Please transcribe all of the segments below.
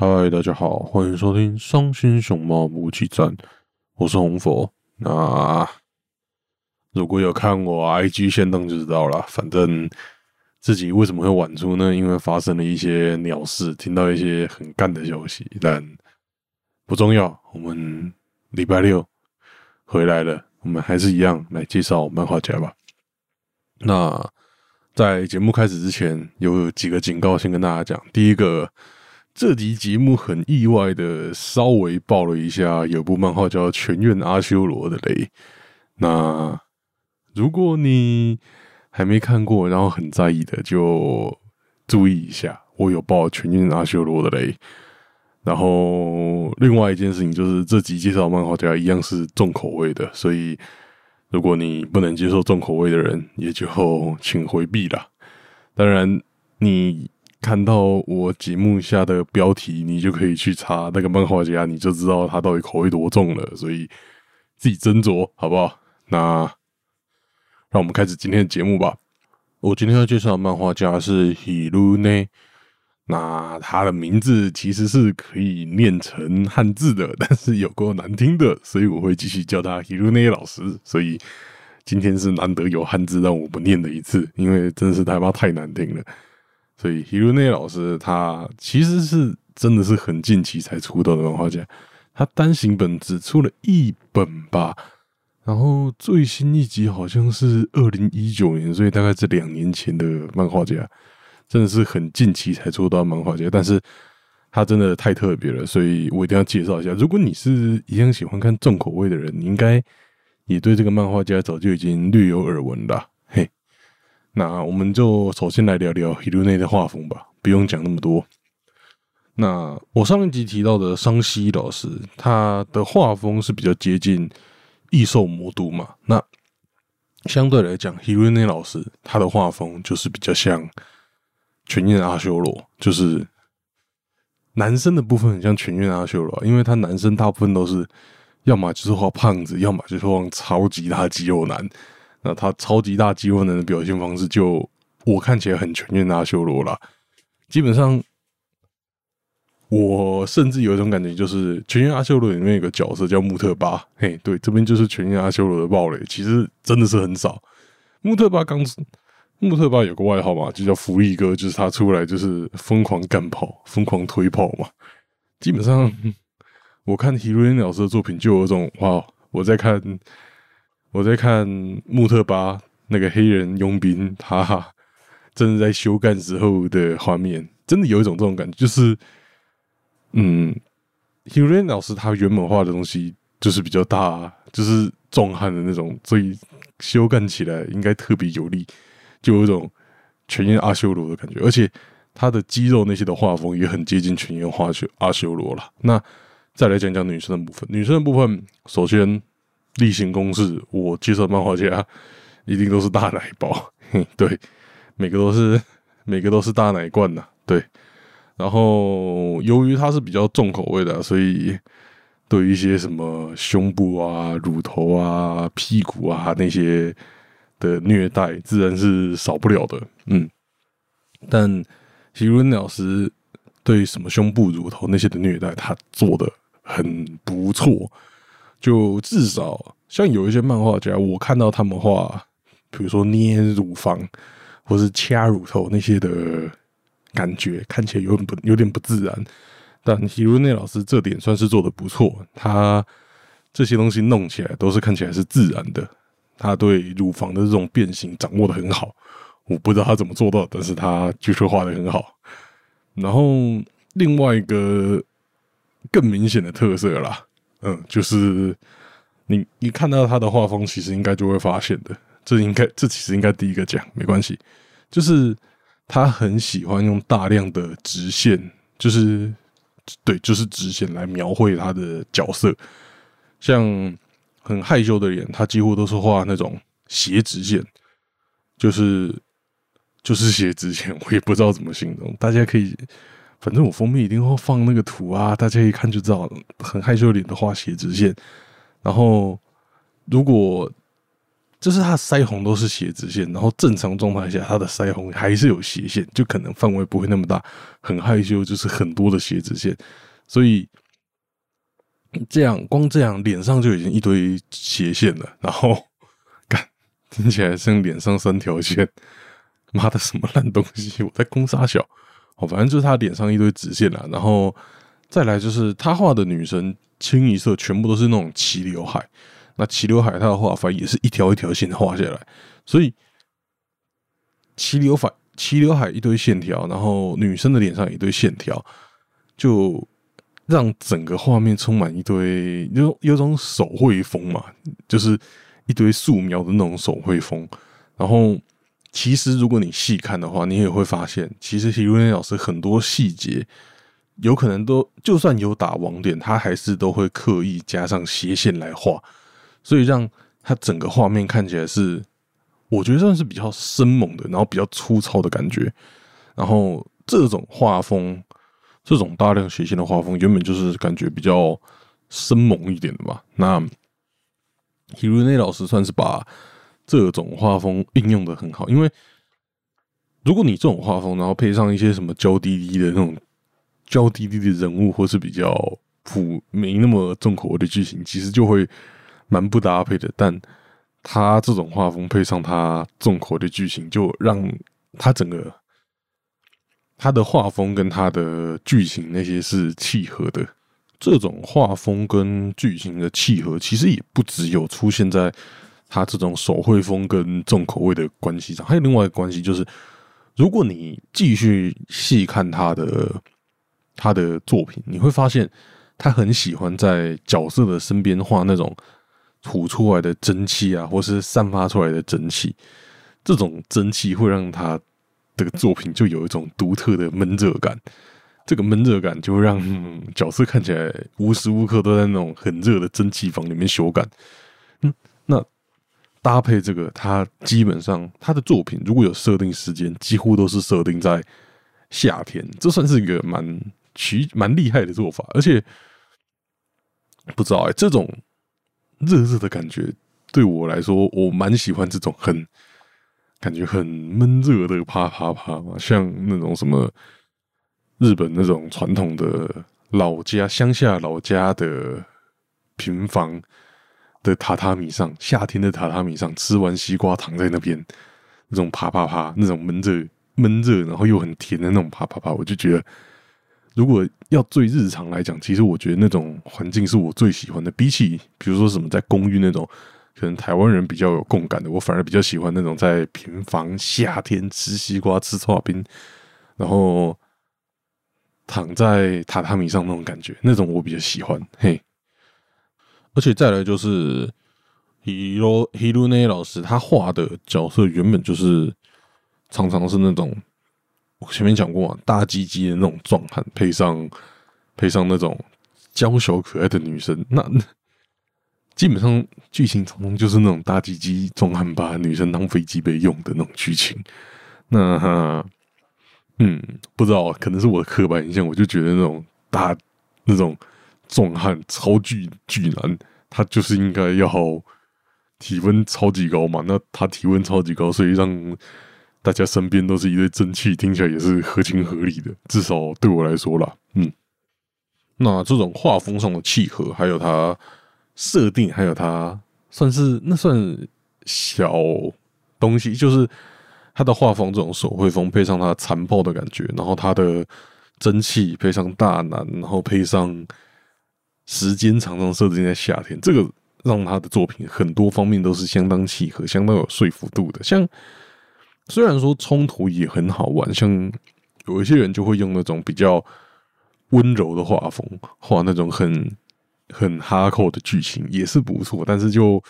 嗨，大家好，欢迎收听《伤心熊猫武器站》，我是红佛。那如果有看我 IG 先动就知道了。反正自己为什么会晚出呢？因为发生了一些鸟事，听到一些很干的消息，但不重要。我们礼拜六回来了，我们还是一样来介绍漫画家吧。那在节目开始之前，有几个警告先跟大家讲。第一个。这集节目很意外的稍微爆了一下，有部漫画叫《全院阿修罗》的雷。那如果你还没看过，然后很在意的，就注意一下，我有爆《全院阿修罗》的雷。然后另外一件事情就是，这集介绍漫画家一样是重口味的，所以如果你不能接受重口味的人，也就请回避了。当然你。看到我节目下的标题，你就可以去查那个漫画家，你就知道他到底口味多重了。所以自己斟酌，好不好？那让我们开始今天的节目吧。我今天要介绍的漫画家是 Hirune，那他的名字其实是可以念成汉字的，但是有够难听的，所以我会继续叫他 Hirune 老师。所以今天是难得有汉字让我不念的一次，因为真是他妈太难听了。所以 Hirune 老师他其实是真的是很近期才出道的漫画家，他单行本只出了一本吧，然后最新一集好像是二零一九年，所以大概是两年前的漫画家，真的是很近期才出道漫画家，但是他真的太特别了，所以我一定要介绍一下。如果你是一样喜欢看重口味的人，你应该也对这个漫画家早就已经略有耳闻了。那我们就首先来聊聊 Hirune 的画风吧，不用讲那么多。那我上一集提到的桑西老师，他的画风是比较接近异兽魔都嘛。那相对来讲，Hirune 老师他的画风就是比较像全院阿修罗，就是男生的部分很像全院阿修罗，因为他男生大部分都是要么就是画胖子，要么就是画超级大肌肉男。那他超级大肌肉男的表现方式，就我看起来很全面阿修罗啦。基本上，我甚至有一种感觉，就是全面阿修罗里面有个角色叫穆特巴。嘿，对，这边就是全面阿修罗的暴雷，其实真的是很少。穆特巴刚穆特巴有个外号嘛，就叫福利哥，就是他出来就是疯狂干跑、疯狂推跑嘛。基本上，我看提鲁恩老师的作品，就有一种哇，我在看。我在看穆特巴那个黑人佣兵，他 真的在修干时候的画面，真的有一种这种感觉，就是，嗯 h u r a n 老师他原本画的东西就是比较大，就是壮汉的那种，所以修干起来应该特别有力，就有一种全员阿修罗的感觉，而且他的肌肉那些的画风也很接近全员画修阿修罗了。那再来讲讲女生的部分，女生的部分，首先。例行公事，我介绍漫画家一定都是大奶包，对，每个都是每个都是大奶罐呐，对。然后由于他是比较重口味的，所以对一些什么胸部啊、乳头啊、屁股啊那些的虐待，自然是少不了的。嗯，但席伦老师对什么胸部、乳头那些的虐待，他做的很不错。就至少像有一些漫画家，我看到他们画，比如说捏乳房或是掐乳头那些的感觉，看起来有点不有点不自然。但希如内老师这点算是做的不错，他这些东西弄起来都是看起来是自然的。他对乳房的这种变形掌握的很好，我不知道他怎么做到，但是他据说画的很好。然后另外一个更明显的特色啦。嗯，就是你你看到他的画风，其实应该就会发现的。这应该这其实应该第一个讲，没关系。就是他很喜欢用大量的直线，就是对，就是直线来描绘他的角色。像很害羞的人，他几乎都是画那种斜直线，就是就是斜直线。我也不知道怎么形容，大家可以。反正我封面一定会放那个图啊，大家一看就知道，很害羞脸的画斜直线。然后，如果就是他腮红都是斜直线，然后正常状态下他的腮红还是有斜线，就可能范围不会那么大。很害羞，就是很多的斜直线，所以这样光这样脸上就已经一堆斜线了。然后，看听起来像脸上三条线，妈的什么烂东西！我在攻杀小，哦，反正就是他脸上一堆直线啊。然后再来就是他画的女生清一色全部都是那种齐刘海。那齐刘海，他的画法也是一条一条线画下来，所以齐刘海、齐刘海一堆线条，然后女生的脸上一堆线条，就让整个画面充满一堆有有种手绘风嘛，就是一堆素描的那种手绘风。然后，其实如果你细看的话，你也会发现，其实 Hero 老师很多细节有可能都就算有打网点，他还是都会刻意加上斜线来画。所以让他整个画面看起来是，我觉得算是比较生猛的，然后比较粗糙的感觉。然后这种画风，这种大量斜线的画风，原本就是感觉比较生猛一点的嘛。那 Hero 老师算是把这种画风应用的很好，因为如果你这种画风，然后配上一些什么娇滴滴的那种娇滴滴的人物，或是比较普没那么重口味的剧情，其实就会。蛮不搭配的，但他这种画风配上他重口味的剧情，就让他整个他的画风跟他的剧情那些是契合的。这种画风跟剧情的契合，其实也不只有出现在他这种手绘风跟重口味的关系上，还有另外一个关系，就是如果你继续细看他的他的作品，你会发现他很喜欢在角色的身边画那种。吐出来的蒸汽啊，或是散发出来的蒸汽，这种蒸汽会让他这个作品就有一种独特的闷热感。这个闷热感就会让角色看起来无时无刻都在那种很热的蒸汽房里面修改。嗯，搭配这个，他基本上他的作品如果有设定时间，几乎都是设定在夏天，这算是一个蛮奇蛮厉害的做法。而且不知道哎，这种。热热的感觉对我来说，我蛮喜欢这种很感觉很闷热的啪啪啪嘛，像那种什么日本那种传统的老家乡下老家的平房的榻榻米上，夏天的榻榻米上吃完西瓜躺在那边，那种啪啪啪，那种闷热闷热，然后又很甜的那种啪啪啪，我就觉得。如果要最日常来讲，其实我觉得那种环境是我最喜欢的。比起比如说什么在公寓那种，可能台湾人比较有共感的，我反而比较喜欢那种在平房夏天吃西瓜、吃刨冰，然后躺在榻榻米上那种感觉，那种我比较喜欢。嘿，而且再来就是 Hiro Hirune 老师他画的角色原本就是常常是那种。我前面讲过嘛，大鸡鸡的那种壮汉，配上配上那种娇小可爱的女生，那基本上剧情常常就是那种大鸡鸡壮汉把女生当飞机杯用的那种剧情。那哈嗯，不知道，可能是我的刻板印象，我就觉得那种大那种壮汉超巨巨男，他就是应该要体温超级高嘛。那他体温超级高，所以让。大家身边都是一堆蒸汽，听起来也是合情合理的。至少对我来说啦，嗯，那这种画风上的契合，还有它设定，还有它算是那算小东西，就是他的画风这种手绘风，配上它残暴的感觉，然后它的蒸汽配上大男，然后配上时间常常设定在夏天，这个让他的作品很多方面都是相当契合、相当有说服度的，像。虽然说冲突也很好玩，像有一些人就会用那种比较温柔的画风画那种很很哈扣的剧情，也是不错。但是就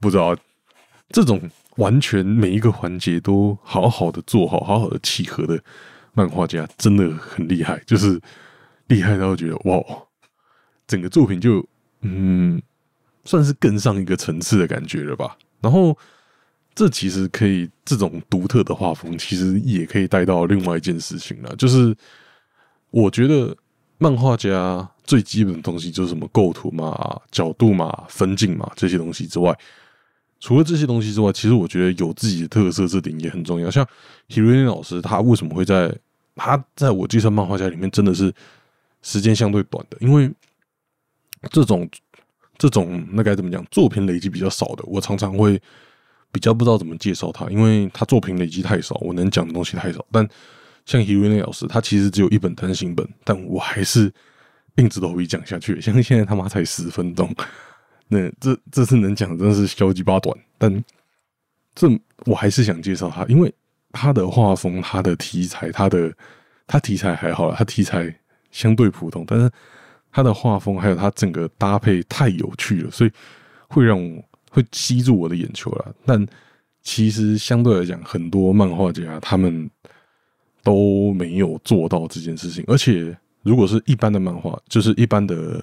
不知道这种完全每一个环节都好好的做好、好好的契合的漫画家，真的很厉害，就是厉害到觉得哇，整个作品就嗯，算是更上一个层次的感觉了吧。然后。这其实可以，这种独特的画风其实也可以带到另外一件事情了，就是我觉得漫画家最基本的东西就是什么构图嘛、角度嘛、分镜嘛这些东西之外，除了这些东西之外，其实我觉得有自己的特色这点也很重要。像 Hiroi 老师，他为什么会在他在我计算漫画家里面真的是时间相对短的？因为这种这种那该怎么讲，作品累积比较少的，我常常会比较不知道怎么介绍他，因为他作品累积太少，我能讲的东西太少。但像 Hiroi 老师，他其实只有一本单行本，但我还是硬着头皮讲下去。像现在他妈才十分钟。那这这次能讲真是小鸡巴短，但这我还是想介绍他，因为他的画风、他的题材、他的他题材还好了，他题材相对普通，但是他的画风还有他整个搭配太有趣了，所以会让我会吸住我的眼球了。但其实相对来讲，很多漫画家他们都没有做到这件事情，而且如果是一般的漫画，就是一般的。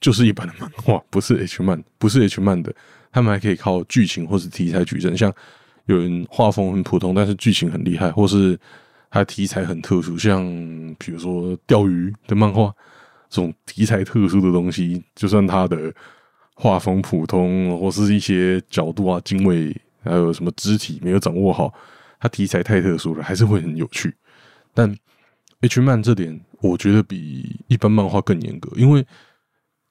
就是一般的漫画，不是 H 漫，不是 H 漫的，他们还可以靠剧情或是题材取胜。像有人画风很普通，但是剧情很厉害，或是他题材很特殊，像比如说钓鱼的漫画，这种题材特殊的东西，就算他的画风普通，或是一些角度啊、经纬，还有什么肢体没有掌握好，它题材太特殊了，还是会很有趣。但 H 漫这点，我觉得比一般漫画更严格，因为。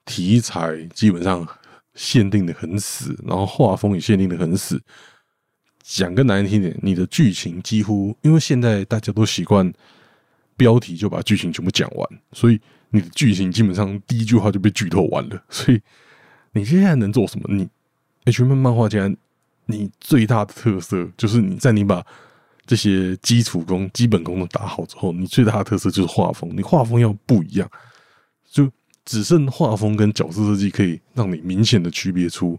题材基本上限定的很死，然后画风也限定的很死。讲个难听点，你的剧情几乎因为现在大家都习惯标题就把剧情全部讲完，所以你的剧情基本上第一句话就被剧透完了。所以你现在能做什么？你 H 漫漫画家，你最大的特色就是你在你把这些基础功、基本功都打好之后，你最大的特色就是画风。你画风要不一样，就。只剩画风跟角色设计可以让你明显的区别出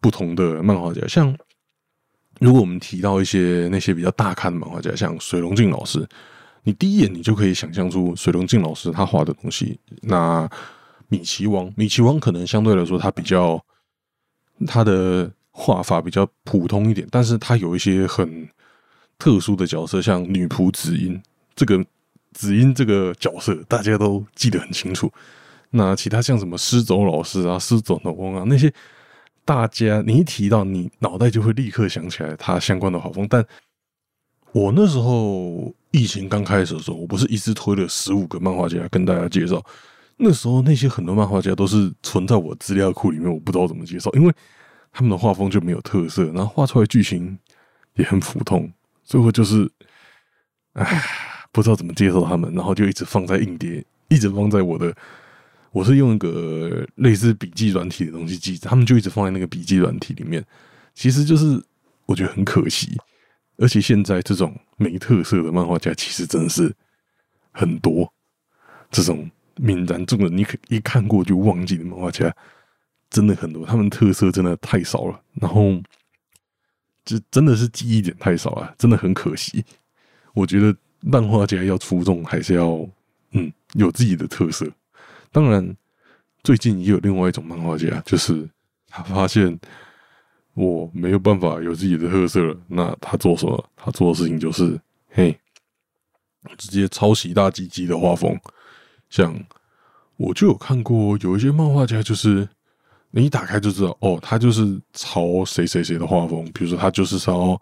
不同的漫画家。像如果我们提到一些那些比较大咖的漫画家，像水龙镜老师，你第一眼你就可以想象出水龙镜老师他画的东西。那米奇王，米奇王可能相对来说他比较他的画法比较普通一点，但是他有一些很特殊的角色，像女仆紫英这个紫英这个角色，大家都记得很清楚。那其他像什么施走老师啊、施走的翁啊那些，大家你一提到，你脑袋就会立刻想起来他相关的画风。但我那时候疫情刚开始的时候，我不是一直推了十五个漫画家跟大家介绍。那时候那些很多漫画家都是存在我资料库里面，我不知道怎么介绍，因为他们的画风就没有特色，然后画出来剧情也很普通，最后就是，唉，不知道怎么介绍他们，然后就一直放在硬碟，一直放在我的。我是用一个类似笔记软体的东西记，他们就一直放在那个笔记软体里面。其实就是我觉得很可惜，而且现在这种没特色的漫画家其实真的是很多。这种泯然众人，你可一看过就忘记的漫画家真的很多，他们特色真的太少了。然后就真的是记忆点太少了，真的很可惜。我觉得漫画家要出众，还是要嗯有自己的特色。当然，最近也有另外一种漫画家，就是他发现我没有办法有自己的特色了。那他做什么？他做的事情就是嘿，直接抄袭大鸡鸡的画风。像我就有看过有一些漫画家，就是你一打开就知道，哦，他就是抄谁谁谁的画风。比如说，他就是抄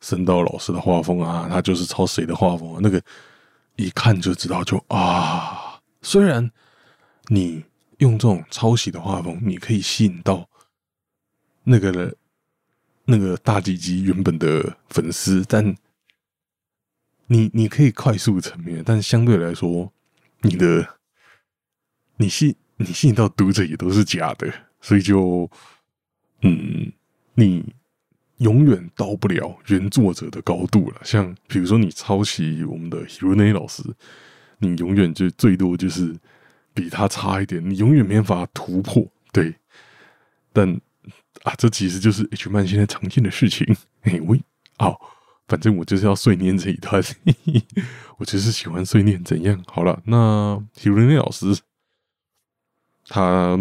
神道老师的画风啊，他就是抄谁的画风啊？那个一看就知道，就啊，虽然。你用这种抄袭的画风，你可以吸引到那个人，那个大鸡鸡原本的粉丝，但你你可以快速成名，但相对来说，你的你吸你吸引到读者也都是假的，所以就嗯，你永远到不了原作者的高度了。像比如说，你抄袭我们的 Hirone 老师，你永远就最多就是。比他差一点，你永远没法突破。对，但啊，这其实就是 H 漫现在常见的事情。嘿，喂，好，反正我就是要碎念这一段，我就是喜欢碎念。怎样？好了，那体育内老师他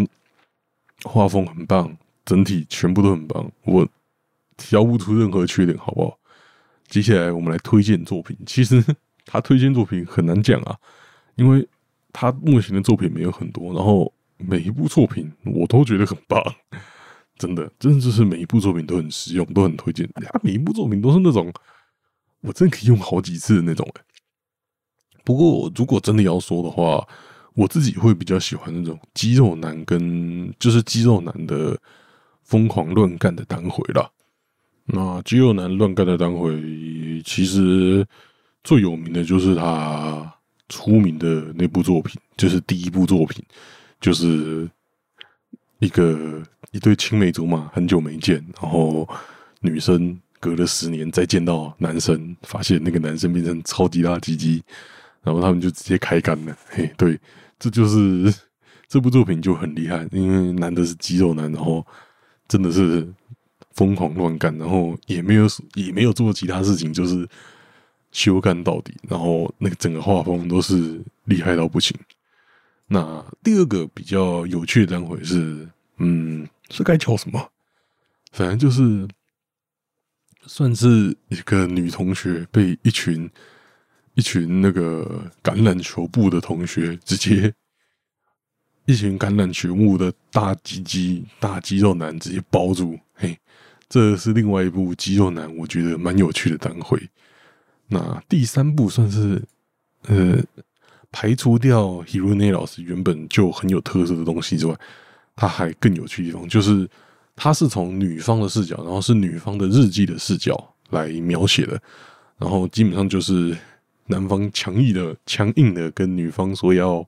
画风很棒，整体全部都很棒，我挑不出任何缺点，好不好？接下来我们来推荐作品。其实 他推荐作品很难讲啊，因为。他目前的作品没有很多，然后每一部作品我都觉得很棒，真的，真的就是每一部作品都很实用，都很推荐。他每一部作品都是那种我真可以用好几次的那种。不过如果真的要说的话，我自己会比较喜欢那种肌肉男跟就是肌肉男的疯狂乱干的单回啦。那肌肉男乱干的单回，其实最有名的就是他出名的那部作品，就是第一部作品，就是一个一对青梅竹马，很久没见，然后女生隔了十年再见到男生，发现那个男生变成超级大鸡鸡，然后他们就直接开干了。嘿，对，这就是这部作品就很厉害，因为男的是肌肉男，然后真的是。疯狂乱干，然后也没有也没有做其他事情，就是修干到底。然后那个整个画风都是厉害到不行。那第二个比较有趣的单回是，嗯，是该叫什么？反正就是算是一个女同学被一群一群那个橄榄球部的同学直接一群橄榄球部的大鸡鸡大肌肉男直接包住，嘿。这是另外一部肌肉男，我觉得蛮有趣的单回。那第三部算是呃排除掉 Hirone 老师原本就很有特色的东西之外，他还更有趣的地方就是他是从女方的视角，然后是女方的日记的视角来描写的，然后基本上就是男方强硬的、强硬的跟女方说要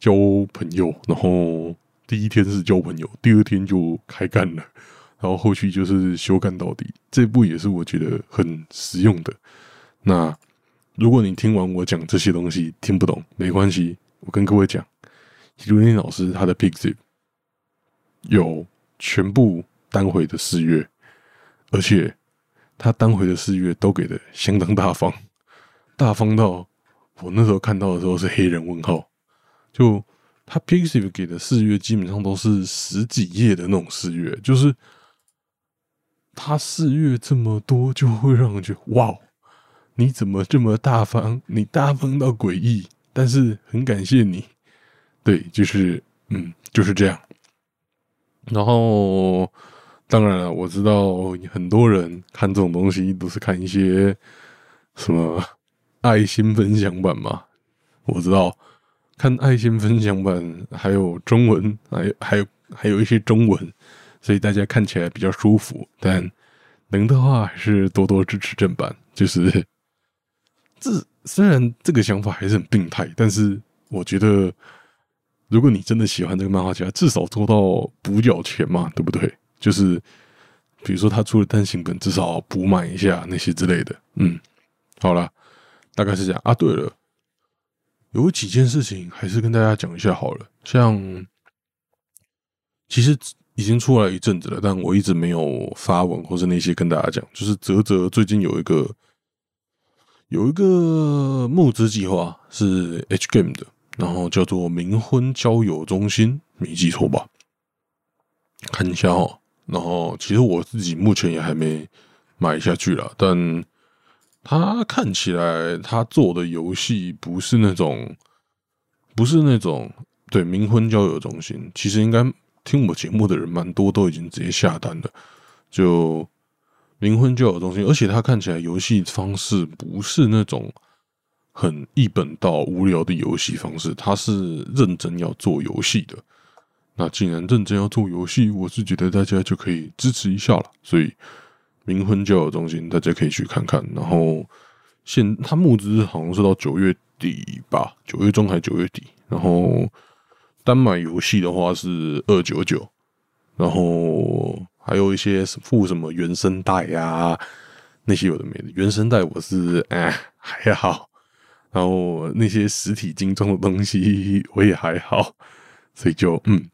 交朋友，然后第一天是交朋友，第二天就开干了。然后后续就是修干到底，这部也是我觉得很实用的。那如果你听完我讲这些东西听不懂，没关系，我跟各位讲，卢念老师他的 Pixiv 有全部单回的四月，而且他单回的四月都给的相当大方，大方到我那时候看到的时候是黑人问号。就他 Pixiv 给的四月基本上都是十几页的那种四月，就是。他四月这么多，就会让人觉得哇，你怎么这么大方？你大方到诡异，但是很感谢你。对，就是嗯，就是这样。然后，当然了，我知道很多人看这种东西都是看一些什么爱心分享版嘛。我知道看爱心分享版，还有中文，还有还有还有一些中文。所以大家看起来比较舒服，但能的话还是多多支持正版。就是这虽然这个想法还是很病态，但是我觉得如果你真的喜欢这个漫画家，至少做到补缴钱嘛，对不对？就是比如说他出了单行本，至少补满一下那些之类的。嗯，好了，大概是这样啊。对了，有几件事情还是跟大家讲一下好了，像其实。已经出来一阵子了，但我一直没有发文或者那些跟大家讲。就是泽泽最近有一个有一个募资计划是 H Game 的，然后叫做冥婚交友中心，没记错吧？看一下哦。然后其实我自己目前也还没买下去了，但他看起来他做的游戏不是那种不是那种对冥婚交友中心，其实应该。听我节目的人蛮多，都已经直接下单了。就冥婚交友中心，而且它看起来游戏方式不是那种很一本道、无聊的游戏方式，它是认真要做游戏的。那既然认真要做游戏，我是觉得大家就可以支持一下了。所以冥婚交友中心大家可以去看看。然后现他募资好像是到九月底吧，九月中还九月底。然后。单买游戏的话是二九九，然后还有一些附什么原声带呀，那些有的没的。原声带我是哎还好，然后那些实体精装的东西我也还好，所以就嗯，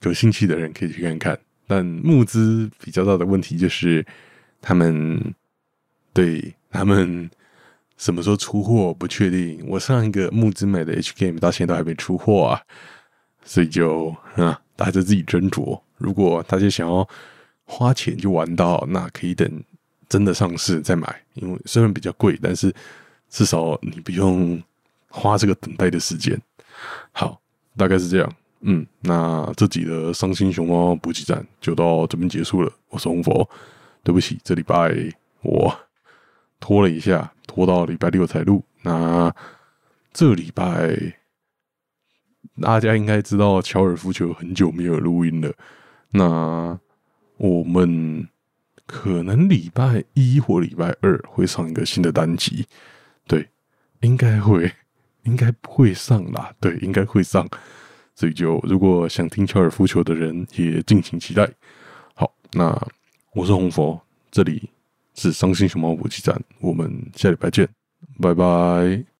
有兴趣的人可以去看看。但募资比较大的问题就是他们对他们什么时候出货不确定。我上一个募资买的 H Game 到现在都还没出货啊。所以就啊，大家自己斟酌。如果大家想要花钱就玩到，那可以等真的上市再买。因为虽然比较贵，但是至少你不用花这个等待的时间。好，大概是这样。嗯，那这集的伤心熊猫补给站就到这边结束了。我是红佛，对不起，这礼拜我拖了一下，拖到礼拜六才录。那这礼拜大家应该知道，乔尔夫球很久没有录音了。那我们可能礼拜一或礼拜二会上一个新的单集，对，应该会，应该不会上啦，对，应该会上。所以就如果想听乔尔夫球的人，也敬请期待。好，那我是红佛，这里是伤心熊猫补给站，我们下礼拜见，拜拜。